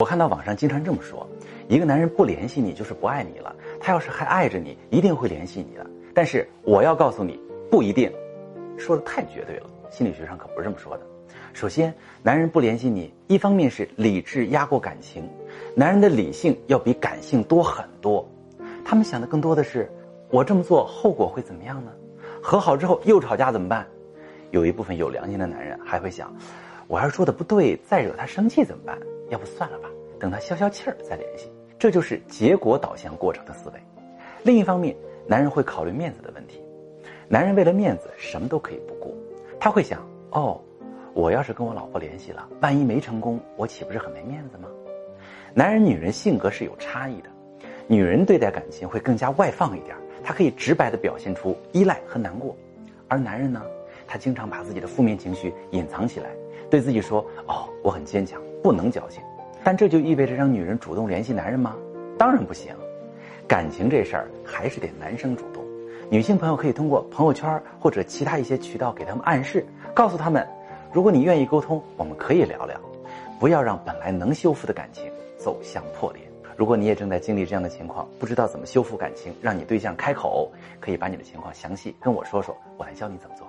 我看到网上经常这么说：一个男人不联系你就是不爱你了，他要是还爱着你，一定会联系你的。但是我要告诉你，不一定。说的太绝对了，心理学上可不是这么说的。首先，男人不联系你，一方面是理智压过感情，男人的理性要比感性多很多。他们想的更多的是，我这么做后果会怎么样呢？和好之后又吵架怎么办？有一部分有良心的男人还会想，我要是说的不对，再惹他生气怎么办？要不算了吧，等他消消气儿再联系。这就是结果导向过程的思维。另一方面，男人会考虑面子的问题。男人为了面子，什么都可以不顾。他会想：哦，我要是跟我老婆联系了，万一没成功，我岂不是很没面子吗？男人、女人性格是有差异的。女人对待感情会更加外放一点，她可以直白地表现出依赖和难过。而男人呢，他经常把自己的负面情绪隐藏起来，对自己说：哦，我很坚强，不能矫情。但这就意味着让女人主动联系男人吗？当然不行。感情这事儿还是得男生主动。女性朋友可以通过朋友圈或者其他一些渠道给他们暗示，告诉他们，如果你愿意沟通，我们可以聊聊，不要让本来能修复的感情走向破裂。如果你也正在经历这样的情况，不知道怎么修复感情，让你对象开口，可以把你的情况详细跟我说说，我来教你怎么做。